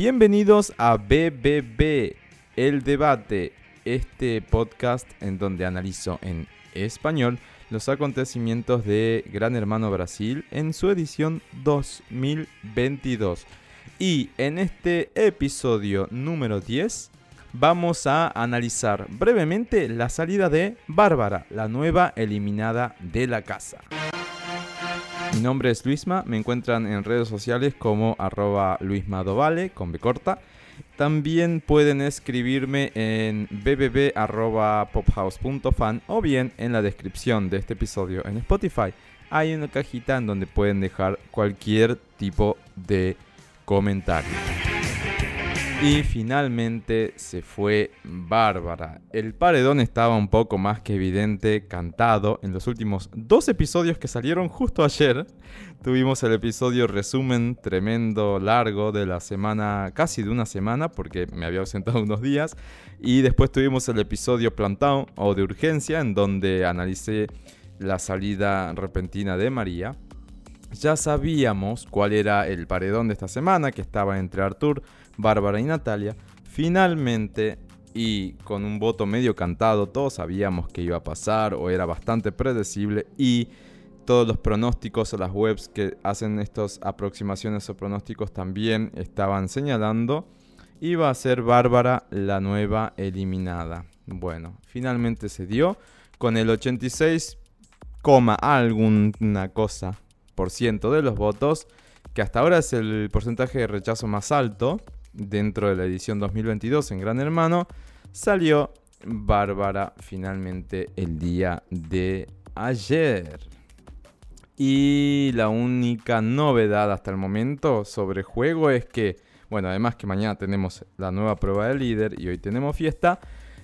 Bienvenidos a BBB, el debate, este podcast en donde analizo en español los acontecimientos de Gran Hermano Brasil en su edición 2022. Y en este episodio número 10 vamos a analizar brevemente la salida de Bárbara, la nueva eliminada de la casa. Mi nombre es Luisma, me encuentran en redes sociales como arroba luismadovale con B corta. También pueden escribirme en bbb.pophouse.fan o bien en la descripción de este episodio en Spotify. Hay una cajita en donde pueden dejar cualquier tipo de comentario. Y finalmente se fue Bárbara. El paredón estaba un poco más que evidente, cantado. En los últimos dos episodios que salieron justo ayer, tuvimos el episodio resumen tremendo, largo de la semana, casi de una semana, porque me había ausentado unos días. Y después tuvimos el episodio plantado o de urgencia, en donde analicé la salida repentina de María. Ya sabíamos cuál era el paredón de esta semana, que estaba entre Artur, Bárbara y Natalia, finalmente y con un voto medio cantado, todos sabíamos que iba a pasar o era bastante predecible y todos los pronósticos o las webs que hacen estas aproximaciones o pronósticos también estaban señalando iba a ser Bárbara la nueva eliminada. Bueno, finalmente se dio con el 86, alguna cosa de los votos, que hasta ahora es el porcentaje de rechazo más alto dentro de la edición 2022 en Gran Hermano, salió Bárbara finalmente el día de ayer. Y la única novedad hasta el momento sobre juego es que, bueno, además que mañana tenemos la nueva prueba de líder y hoy tenemos fiesta,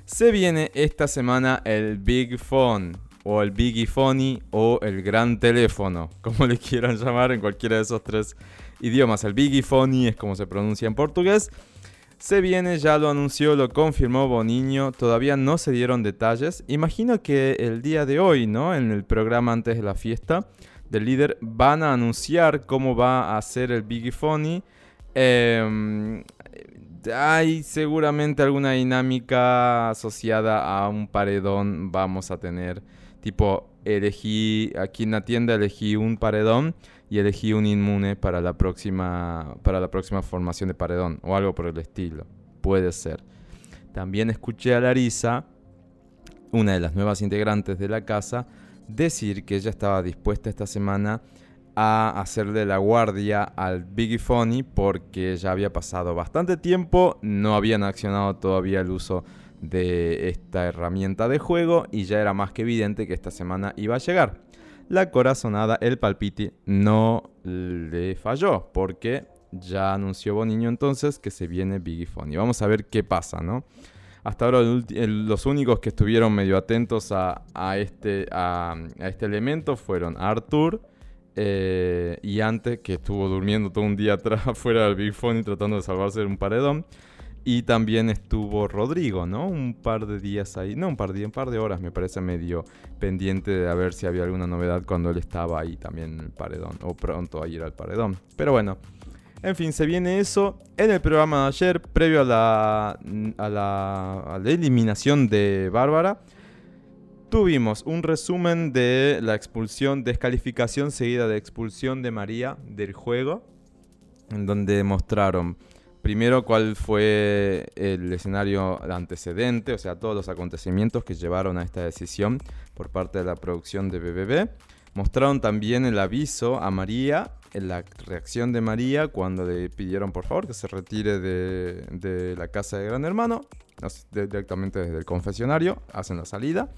se viene esta semana el Big Phone o el Biggie Phony o el Gran Teléfono, como le quieran llamar en cualquiera de esos tres idiomas. El Biggie es como se pronuncia en portugués. Se viene, ya lo anunció, lo confirmó Boniño, todavía no se dieron detalles. Imagino que el día de hoy, ¿no? En el programa antes de la fiesta del líder, van a anunciar cómo va a ser el Biggie Phony. Em, hay seguramente alguna dinámica asociada a un paredón. Vamos a tener, tipo, elegí, aquí en la tienda elegí un paredón y elegí un inmune para la próxima, para la próxima formación de paredón o algo por el estilo. Puede ser. También escuché a Larisa, una de las nuevas integrantes de la casa, decir que ella estaba dispuesta esta semana a hacerle la guardia al Biggie Funny porque ya había pasado bastante tiempo, no habían accionado todavía el uso de esta herramienta de juego y ya era más que evidente que esta semana iba a llegar la corazonada, el palpiti, no le falló, porque ya anunció Boniño entonces que se viene Biggie Funny. Vamos a ver qué pasa, ¿no? Hasta ahora los únicos que estuvieron medio atentos a, este, a, este elemento fueron Arthur eh, y antes que estuvo durmiendo todo un día atrás fuera del Big Funny tratando de salvarse de un paredón. Y también estuvo Rodrigo, ¿no? Un par de días ahí, no un par de, un par de horas me parece medio pendiente de a ver si había alguna novedad cuando él estaba ahí también en el paredón, o pronto a ir al paredón. Pero bueno, en fin, se viene eso. En el programa de ayer, previo a la, a la, a la eliminación de Bárbara, tuvimos un resumen de la expulsión, descalificación seguida de expulsión de María del juego, en donde mostraron Primero, cuál fue el escenario antecedente, o sea, todos los acontecimientos que llevaron a esta decisión por parte de la producción de BBB. Mostraron también el aviso a María, la reacción de María cuando le pidieron por favor que se retire de, la casa de Gran Hermano, directamente desde el confesionario, hacen la salida.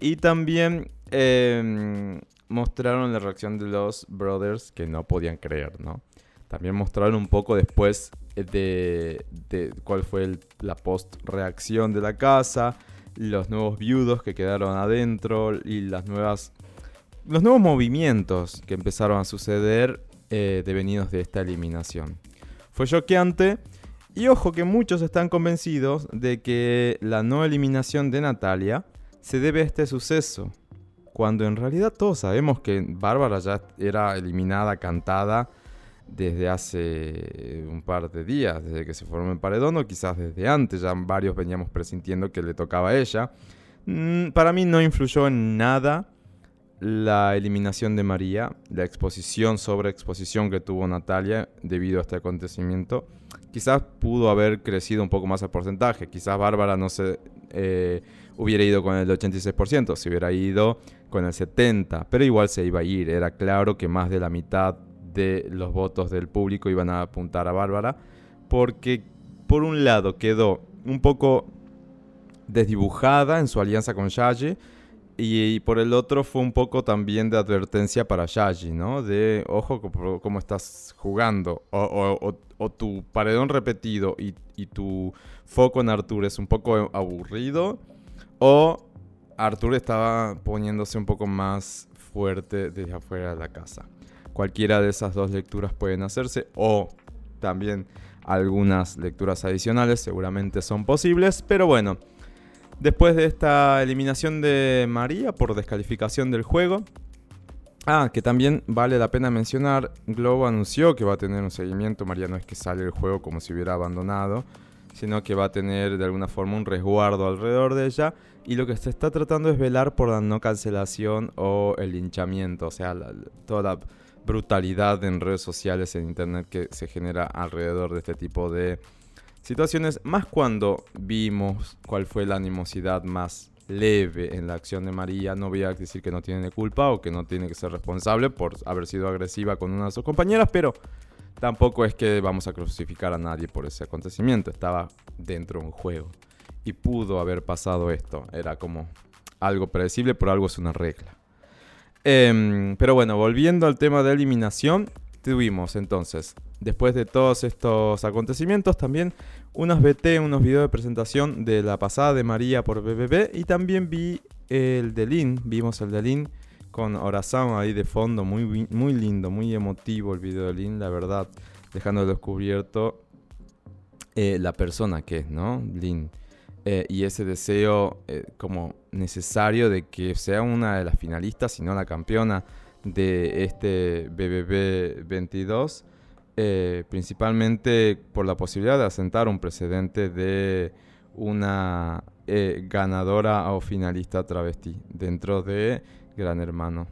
Y también em, mostraron la reacción de los brothers que no podían creer, ¿no? También mostraron un poco después de, cuál fue la post-reacción de la casa, los nuevos viudos que quedaron adentro y las nuevas, los nuevos movimientos que empezaron a suceder eh, devenidos de esta eliminación. Fue choqueante y ojo que muchos están convencidos de que la no eliminación de Natalia se debe a este suceso, cuando en realidad todos sabemos que Bárbara ya era eliminada, cantada, desde hace un par de días, desde que se formó el paredón, o quizás desde antes, ya varios veníamos presintiendo que le tocaba a ella. Mm, para mí no influyó en nada la eliminación de María, la exposición sobre exposición que tuvo Natalia debido a este acontecimiento. Quizás pudo haber crecido un poco más el porcentaje, quizás Bárbara no se eh, hubiera ido con el 86%, se hubiera ido con el 70%, pero igual se iba a ir, era claro que más de la mitad de los votos del público iban a apuntar a Bárbara, porque por un lado quedó un poco desdibujada en su alianza con Yaye, y, por el otro fue un poco también de advertencia para Yaji, ¿no? De, ojo, cómo estás jugando. O, tu paredón repetido y, y, tu foco en Artur es un poco aburrido. O Artur estaba poniéndose un poco más fuerte desde afuera de la casa. Cualquiera de esas dos lecturas pueden hacerse. O también algunas lecturas adicionales seguramente son posibles. Pero bueno. Después de esta eliminación de María por descalificación del juego. Ah, que también vale la pena mencionar, Globo anunció que va a tener un seguimiento. María no es que sale el juego como si hubiera abandonado, sino que va a tener de alguna forma un resguardo alrededor de ella. Y lo que se está tratando es velar por la no cancelación o el linchamiento, o sea, toda la brutalidad en redes sociales, en internet que se genera alrededor de este tipo de situaciones, más cuando vimos cuál fue la animosidad más leve en la acción de María, no voy a decir que no tiene culpa o que no tiene que ser responsable por haber sido agresiva con una de sus compañeras, pero tampoco es que vamos a crucificar a nadie por ese acontecimiento, estaba dentro de un juego y pudo haber pasado esto, era como algo predecible, por algo es una regla. Em, pero bueno, volviendo al tema de eliminación, tuvimos entonces, después de todos estos acontecimientos, también unos BT, unos videos de presentación de la pasada de María por BBB y también vi el de Lin, vimos el de Lin con Orazama ahí de fondo, muy, muy lindo, muy emotivo el video de Lin, la verdad, dejando descubierto eh, la persona que es, ¿no? Lin. Eh, y ese deseo eh, como necesario de que sea una de las finalistas, si no la campeona de este BBB 22, eh, principalmente por la posibilidad de asentar un precedente de una ganadora o finalista travesti dentro de Gran Hermano.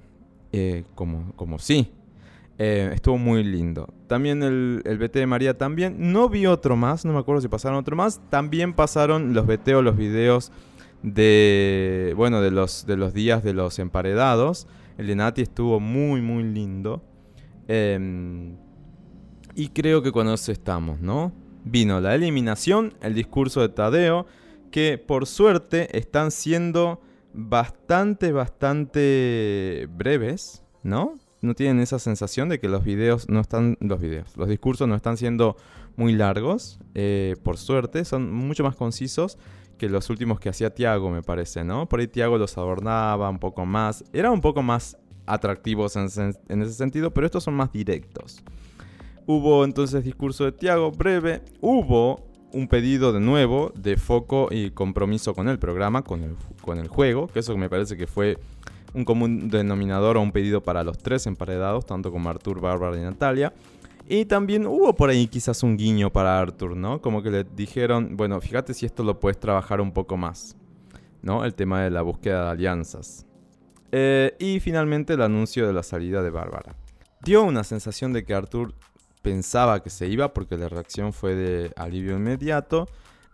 Como, como sí. Estuvo muy lindo. También el, el BT de María también. No vi otro más, no me acuerdo si pasaron otro más. También pasaron los BT o los videos de, bueno, de los, de los días de los emparedados. El de Nati estuvo muy, muy lindo. Em, y creo que con eso estamos, ¿no? Vino la eliminación, el discurso de Tadeo, que por suerte están siendo bastante, bastante breves, ¿no? No tienen esa sensación de que los videos no están, los videos, los discursos no están siendo muy largos, eh, por suerte, son mucho más concisos que los últimos que hacía Tiago, me parece, ¿no? Por ahí Tiago los adornaba un poco más. Eran un poco más atractivos en, ese sentido, pero estos son más directos. Hubo entonces discurso de Tiago breve. Hubo un pedido de nuevo de foco y compromiso con el programa, con el, con el juego, que eso me parece que fue un común denominador o un pedido para los tres emparedados, tanto como Artur, Bárbara y Natalia. Y también hubo por ahí quizás un guiño para Arthur, ¿no? Como que le dijeron, bueno, fíjate si esto lo puedes trabajar un poco más, ¿no? El tema de la búsqueda de alianzas. Eh, y finalmente el anuncio de la salida de Bárbara. Dio una sensación de que Arthur pensaba que se iba porque la reacción fue de alivio inmediato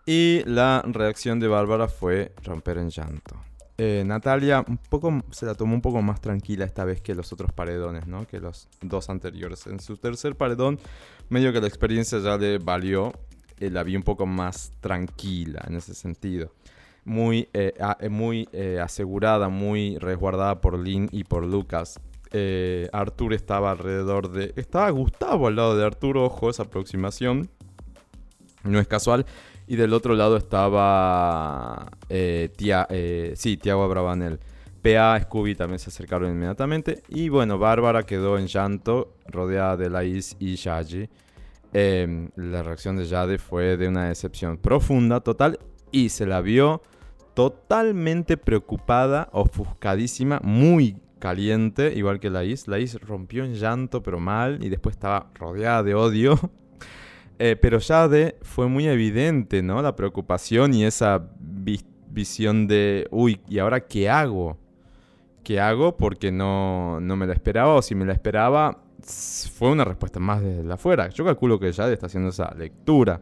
y la reacción de Bárbara fue romper en llanto. Eh, Natalia un poco, se la tomó un poco más tranquila esta vez que los otros paredones, ¿no? Que los dos anteriores. En su tercer paredón, medio que la experiencia ya le valió. Eh, la vi un poco más tranquila en ese sentido. Muy, eh, muy asegurada, muy resguardada por Lynn y por Lucas. Arthur estaba alrededor de... Estaba Gustavo al lado de Arthur, ojo, esa aproximación. No es casual. Y del otro lado estaba eh, eh, sí, Tiago Abravanel. PA, Scooby también se acercaron inmediatamente. Y bueno, Bárbara quedó en llanto, rodeada de Laís y Yaji. Em, la reacción de Jade fue de una decepción profunda, total. Y se la vio totalmente preocupada, ofuscadísima, muy caliente, igual que la Is. La Is rompió en llanto, pero mal, y después estaba rodeada de odio. Eh, pero Jade fue muy evidente, ¿no? La preocupación y esa visión de, uy, ¿y ahora qué hago? ¿Qué hago? Porque no, no me la esperaba, o si me la esperaba, fue una respuesta más desde afuera. Yo calculo que Jade está haciendo esa lectura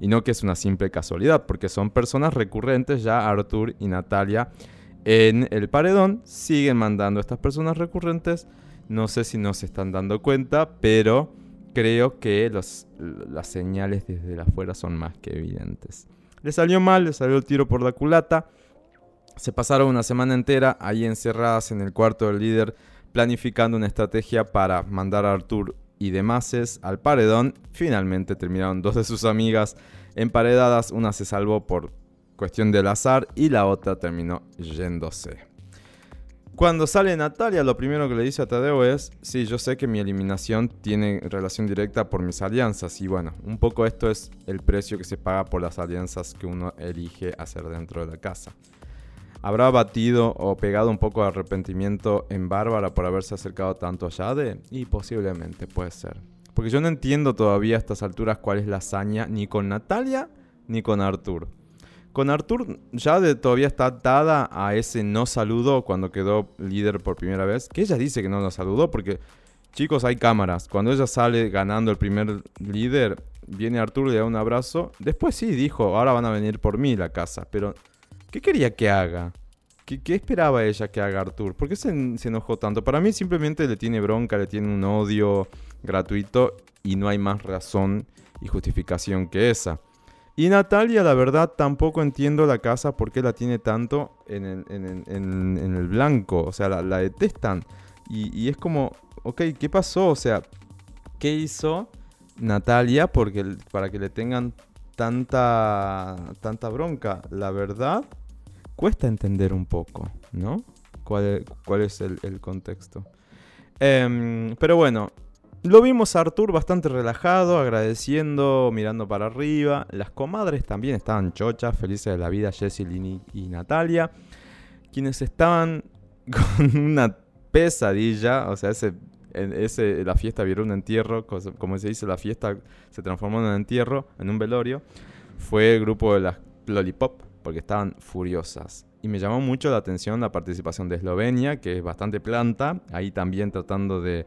y no que es una simple casualidad, porque son personas recurrentes ya Arthur y Natalia en el paredón, siguen mandando a estas personas recurrentes, no sé si nos están dando cuenta, pero creo que las señales desde afuera son más que evidentes. Le salió mal, le salió el tiro por la culata. Se pasaron una semana entera ahí encerradas en el cuarto del líder planificando una estrategia para mandar a Artur y demás al paredón. Finalmente terminaron dos de sus amigas emparedadas. Una se salvó por cuestión del azar y la otra terminó yéndose. Cuando sale Natalia, lo primero que le dice a Tadeo es, sí, yo sé que mi eliminación tiene relación directa por mis alianzas. Y bueno, un poco esto es el precio que se paga por las alianzas que uno elige hacer dentro de la casa. ¿Habrá batido o pegado un poco de arrepentimiento en Bárbara por haberse acercado tanto a Jade? Y posiblemente puede ser. Porque yo no entiendo todavía a estas alturas cuál es la hazaña ni con Natalia ni con Artur. Con Artur ya todavía está atada a ese no saludo cuando quedó líder por primera vez. Que ella dice que no lo saludó porque, chicos, hay cámaras. Cuando ella sale ganando el primer líder, viene Artur, le da un abrazo. Después sí dijo, ahora van a venir por mí la casa. Pero, ¿qué quería que haga? ¿Qué, esperaba ella que haga Artur? ¿Por qué se, se enojó tanto? Para mí simplemente le tiene bronca, le tiene un odio gratuito y no hay más razón y justificación que esa. Y Natalia, la verdad, tampoco entiendo la casa por qué la tiene tanto en el, blanco. O sea, la, detestan. Y, es como, ok, ¿qué pasó? O sea, ¿qué hizo Natalia porque, para que le tengan tanta, tanta bronca? La verdad, cuesta entender un poco, ¿no? ¿Cuál, es el, contexto? Em, pero bueno, lo vimos a Artur bastante relajado, agradeciendo, mirando para arriba. Las comadres también estaban chochas, felices de la vida, Jessie, y Natalia. Quienes estaban con una pesadilla, o sea, ese, la fiesta vieron un entierro, como se dice, la fiesta se transformó en un entierro, en un velorio. Fue el grupo de las Lollipop, porque estaban furiosas. Y me llamó mucho la atención la participación de Eslovenia, que es bastante planta, ahí también tratando de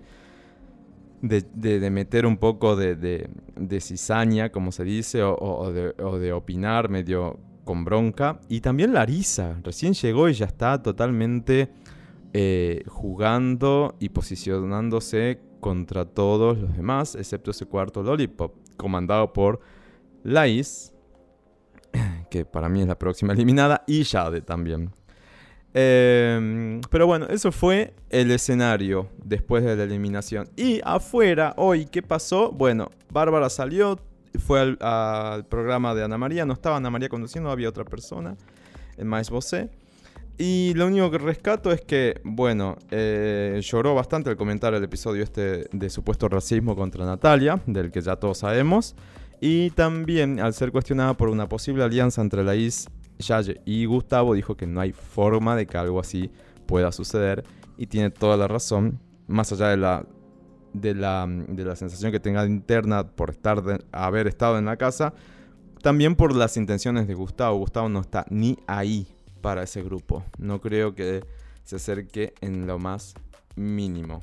de, meter un poco de, cizaña, como se dice, o, de, opinar medio con bronca. Y también Larisa, recién llegó y ya está totalmente eh, jugando y posicionándose contra todos los demás, excepto ese cuarto Lollipop, comandado por Lais, que para mí es la próxima eliminada, y Jade también. Em, pero bueno, eso fue el escenario después de la eliminación. Y afuera, hoy, ¿qué pasó? Bueno, Bárbara salió, fue al, programa de Ana María, no estaba Ana María conduciendo, había otra persona, el Maes Bosé. Y lo único que rescato es que, bueno, eh, lloró bastante el comentario del episodio este de supuesto racismo contra Natalia, del que ya todos sabemos. Y también al ser cuestionada por una posible alianza entre la IS Y Gustavo dijo que no hay forma de que algo así pueda suceder y tiene toda la razón, más allá de la, de la, de la sensación que tenga interna por estar haber estado en la casa, también por las intenciones de Gustavo. Gustavo no está ni ahí para ese grupo. No creo que se acerque en lo más mínimo.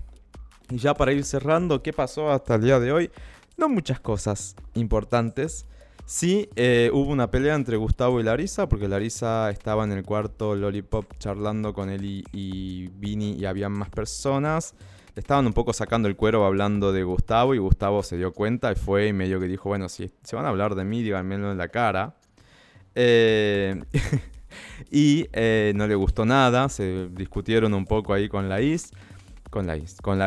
Y ya para ir cerrando, ¿qué pasó hasta el día de hoy? No muchas cosas importantes. Sí, eh, hubo una pelea entre Gustavo y Larisa, porque Larisa estaba en el cuarto Lollipop charlando con él y, Vini y había más personas. Estaban un poco sacando el cuero hablando de Gustavo y Gustavo se dio cuenta y fue y medio que dijo, bueno, si se van a hablar de mí, díganmelo en la cara. Eh, y eh, no le gustó nada, se discutieron un poco ahí con la Is con, la, con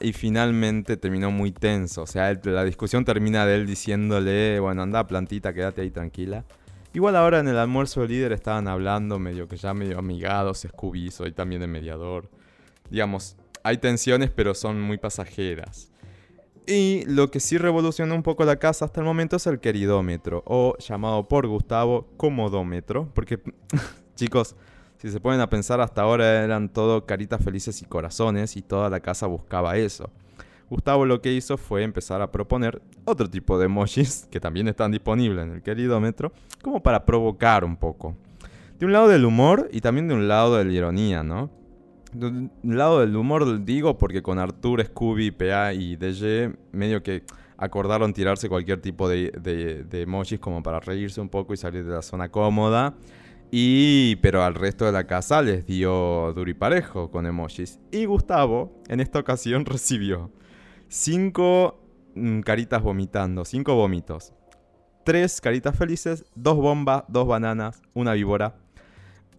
y finalmente terminó muy tenso. O sea, la discusión termina de él diciéndole, bueno, anda plantita, quédate ahí tranquila. Igual ahora en el almuerzo del líder estaban hablando medio que ya medio amigados, escubizo y también de mediador. Digamos, hay tensiones pero son muy pasajeras. Y lo que sí revoluciona un poco la casa hasta el momento es el queridómetro, o llamado por Gustavo comodómetro, porque chicos, Si se ponen a pensar, hasta ahora eran todo caritas felices y corazones y toda la casa buscaba eso. Gustavo lo que hizo fue empezar a proponer otro tipo de emojis que también están disponibles en el queridómetro, como para provocar un poco. De un lado del humor y también de un lado de la ironía, ¿no? De un lado del humor digo porque con Artur, Scooby, PA y DJ medio que acordaron tirarse cualquier tipo de, de, emojis como para reírse un poco y salir de la zona cómoda. Y, pero al resto de la casa les dio duriparejo con emojis. Y Gustavo en esta ocasión recibió cinco mm, caritas vomitando, cinco vómitos. Tres caritas felices, dos bombas, dos bananas, una víbora,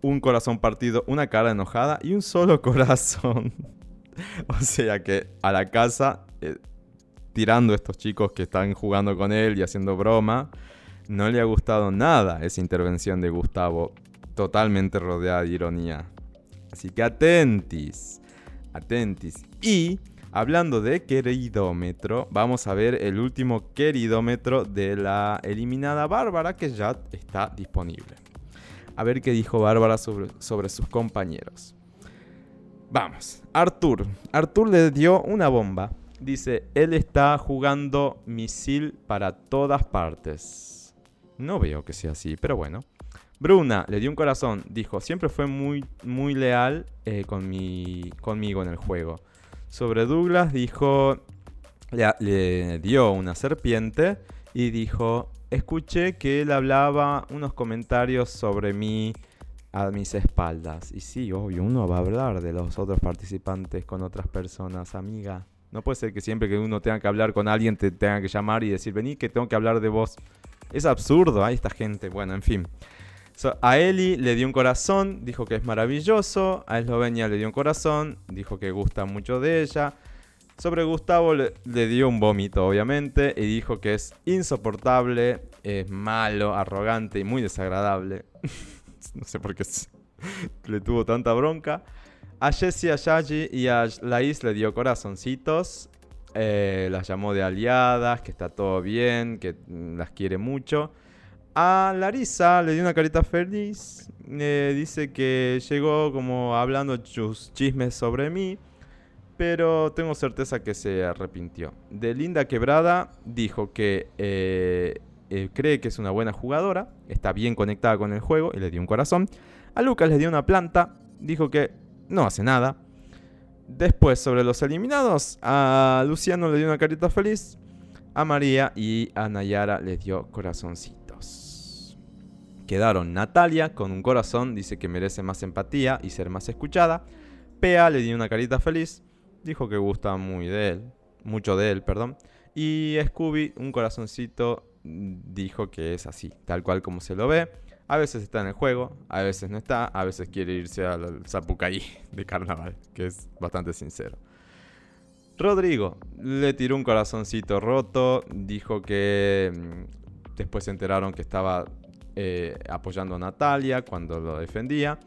un corazón partido, una cara enojada y un solo corazón. o sea que a la casa, eh, tirando estos chicos que están jugando con él y haciendo broma, no le ha gustado nada esa intervención de Gustavo, totalmente rodeada de ironía. Así que atentis, atentis. Y hablando de queridómetro, vamos a ver el último queridómetro de la eliminada Bárbara que ya está disponible. A ver qué dijo Bárbara sobre, sobre sus compañeros. Vamos, Artur. Artur le dio una bomba. Dice, él está jugando misil para todas partes. No veo que sea así, pero bueno. Bruna le dio un corazón. Dijo, siempre fue muy, muy leal eh, con mi, conmigo en el juego. Sobre Douglas dijo, le, le dio una serpiente y dijo, escuché que él hablaba unos comentarios sobre mí a mis espaldas. Y sí, obvio, uno va a hablar de los otros participantes con otras personas, amiga. No puede ser que siempre que uno tenga que hablar con alguien te tenga que llamar y decir, vení que tengo que hablar de vos. Es absurdo, hay esta gente. Bueno, en fin. a Eli le dio un corazón, dijo que es maravilloso. A Eslovenia le dio un corazón, dijo que gusta mucho de ella. Sobre Gustavo le, dio un vómito, obviamente, y dijo que es insoportable, es malo, arrogante y muy desagradable. no sé por qué le tuvo tanta bronca. A Jessie, a Yaji y a Laís le dio corazoncitos. Eh, las llamó de aliadas, que está todo bien, que mm, las quiere mucho. A Larisa le dio una carita feliz. dice que llegó como hablando sus chismes sobre mí. Pero tengo certeza que se arrepintió. De Linda Quebrada dijo que eh, eh, cree que es una buena jugadora. Está bien conectada con el juego y le dio un corazón. A Lucas le dio una planta. Dijo que no hace nada. Después, sobre los eliminados, a Luciano le dio una carita feliz, a María y a Nayara les dio corazoncitos. Quedaron Natalia con un corazón, dice que merece más empatía y ser más escuchada. Pea le dio una carita feliz, dijo que gusta muy de él, mucho de él, perdón. Y Scooby, un corazoncito, dijo que es así, tal cual como se lo ve. A veces está en el juego, a veces no está, a veces quiere irse al Zapucaí de carnaval, que es bastante sincero. Rodrigo le tiró un corazoncito roto, dijo que mm, después se enteraron que estaba eh, apoyando a Natalia cuando lo defendía.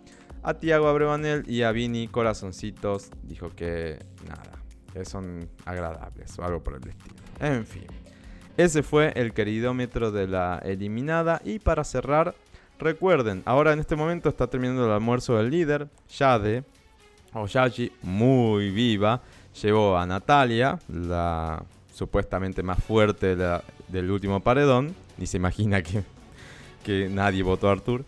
A Tiago Abrevanel y a Vini corazoncitos, dijo que nada, que son agradables o algo por el estilo. En fin, ese fue el queridómetro de la eliminada y para cerrar Recuerden, ahora en este momento está terminando el almuerzo del líder, Yade, o Yaji, muy viva, llevó a Natalia, la supuestamente más fuerte del último paredón, ni se imagina que, que nadie votó a Artur,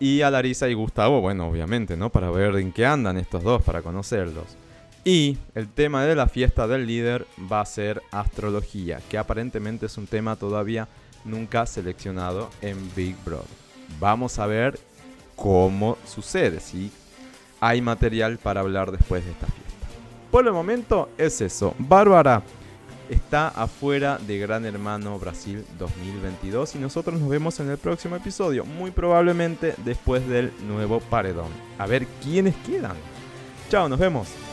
y a Larisa y Gustavo, bueno, obviamente, ¿no? Para ver en qué andan estos dos, para conocerlos. Y el tema de la fiesta del líder va a ser astrología, que aparentemente es un tema todavía nunca seleccionado en Big Brother vamos a ver cómo sucede, si hay material para hablar después de esta fiesta. Por el momento es eso. Bárbara está afuera de Gran Hermano Brasil 2022 y nosotros nos vemos en el próximo episodio, muy probablemente después del nuevo paredón. A ver quiénes quedan. Chao, nos vemos.